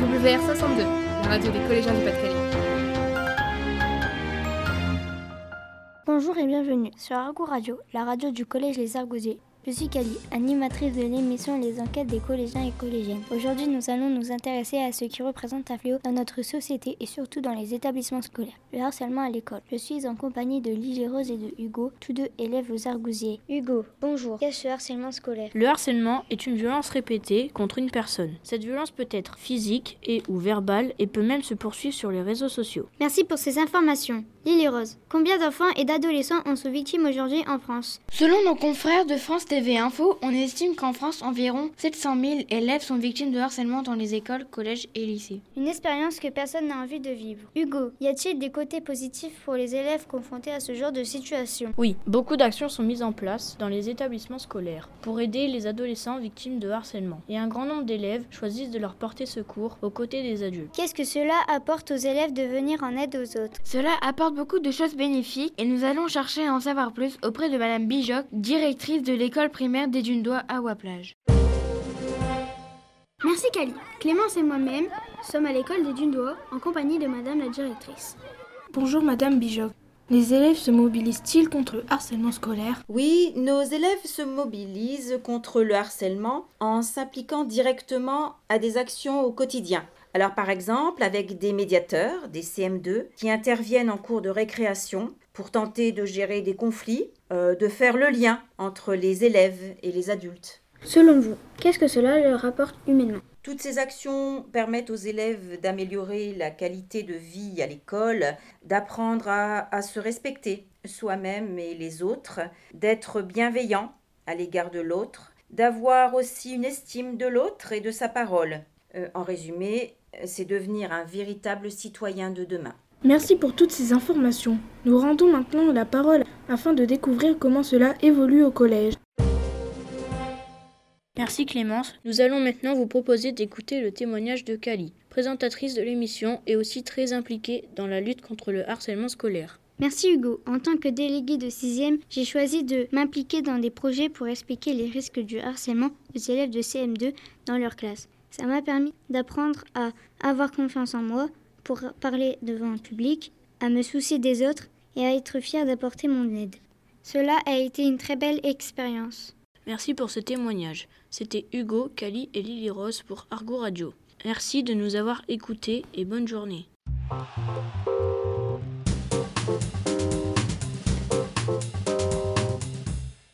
WR62, la radio des collégiens du Pas-de-Calais. Bonjour et bienvenue sur Argo Radio, la radio du collège Les Argosiers. Je suis Kali, animatrice de l'émission Les enquêtes des collégiens et collégiennes. Aujourd'hui, nous allons nous intéresser à ce qui représente un fléau dans notre société et surtout dans les établissements scolaires, le harcèlement à l'école. Je suis en compagnie de Lily Rose et de Hugo, tous deux élèves aux Argousiers. Hugo, bonjour. Qu'est-ce que ce harcèlement scolaire? Le harcèlement est une violence répétée contre une personne. Cette violence peut être physique et ou verbale et peut même se poursuivre sur les réseaux sociaux. Merci pour ces informations. Lily Rose, combien d'enfants et d'adolescents en sont victimes aujourd'hui en France? Selon nos confrères de France TV Info, on estime qu'en France, environ 700 000 élèves sont victimes de harcèlement dans les écoles, collèges et lycées. Une expérience que personne n'a envie de vivre. Hugo, y a-t-il des côtés positifs pour les élèves confrontés à ce genre de situation? Oui, beaucoup d'actions sont mises en place dans les établissements scolaires pour aider les adolescents victimes de harcèlement. Et un grand nombre d'élèves choisissent de leur porter secours aux côtés des adultes. Qu'est-ce que cela apporte aux élèves de venir en aide aux autres? Cela apporte beaucoup de choses bénéfiques et nous allons chercher à en savoir plus auprès de Madame Bijoc, directrice de l'école primaire des Dunes-Doigts à Waplage. Merci Kali. Clémence et moi-même sommes à l'école des Dunes-Doigts en compagnie de Madame la directrice. Bonjour Madame Bijoc. Les élèves se mobilisent-ils contre le harcèlement scolaire? Oui, nos élèves se mobilisent contre le harcèlement en s'impliquant directement à des actions au quotidien. Alors par exemple avec des médiateurs, des CM2, qui interviennent en cours de récréation pour tenter de gérer des conflits, euh, de faire le lien entre les élèves et les adultes. Selon vous, qu'est-ce que cela leur apporte humainement? Toutes ces actions permettent aux élèves d'améliorer la qualité de vie à l'école, d'apprendre à, à se respecter soi-même et les autres, d'être bienveillant à l'égard de l'autre, d'avoir aussi une estime de l'autre et de sa parole. Euh, en résumé, c'est devenir un véritable citoyen de demain. Merci pour toutes ces informations. Nous rendons maintenant la parole afin de découvrir comment cela évolue au collège. Merci Clémence. Nous allons maintenant vous proposer d'écouter le témoignage de Kali, présentatrice de l'émission et aussi très impliquée dans la lutte contre le harcèlement scolaire. Merci Hugo. En tant que délégué de 6e, j'ai choisi de m'impliquer dans des projets pour expliquer les risques du harcèlement aux élèves de CM2 dans leur classe. Ça m'a permis d'apprendre à avoir confiance en moi, pour parler devant un public, à me soucier des autres et à être fier d'apporter mon aide. Cela a été une très belle expérience. Merci pour ce témoignage. C'était Hugo, Kali et Lily Rose pour Argo Radio. Merci de nous avoir écoutés et bonne journée.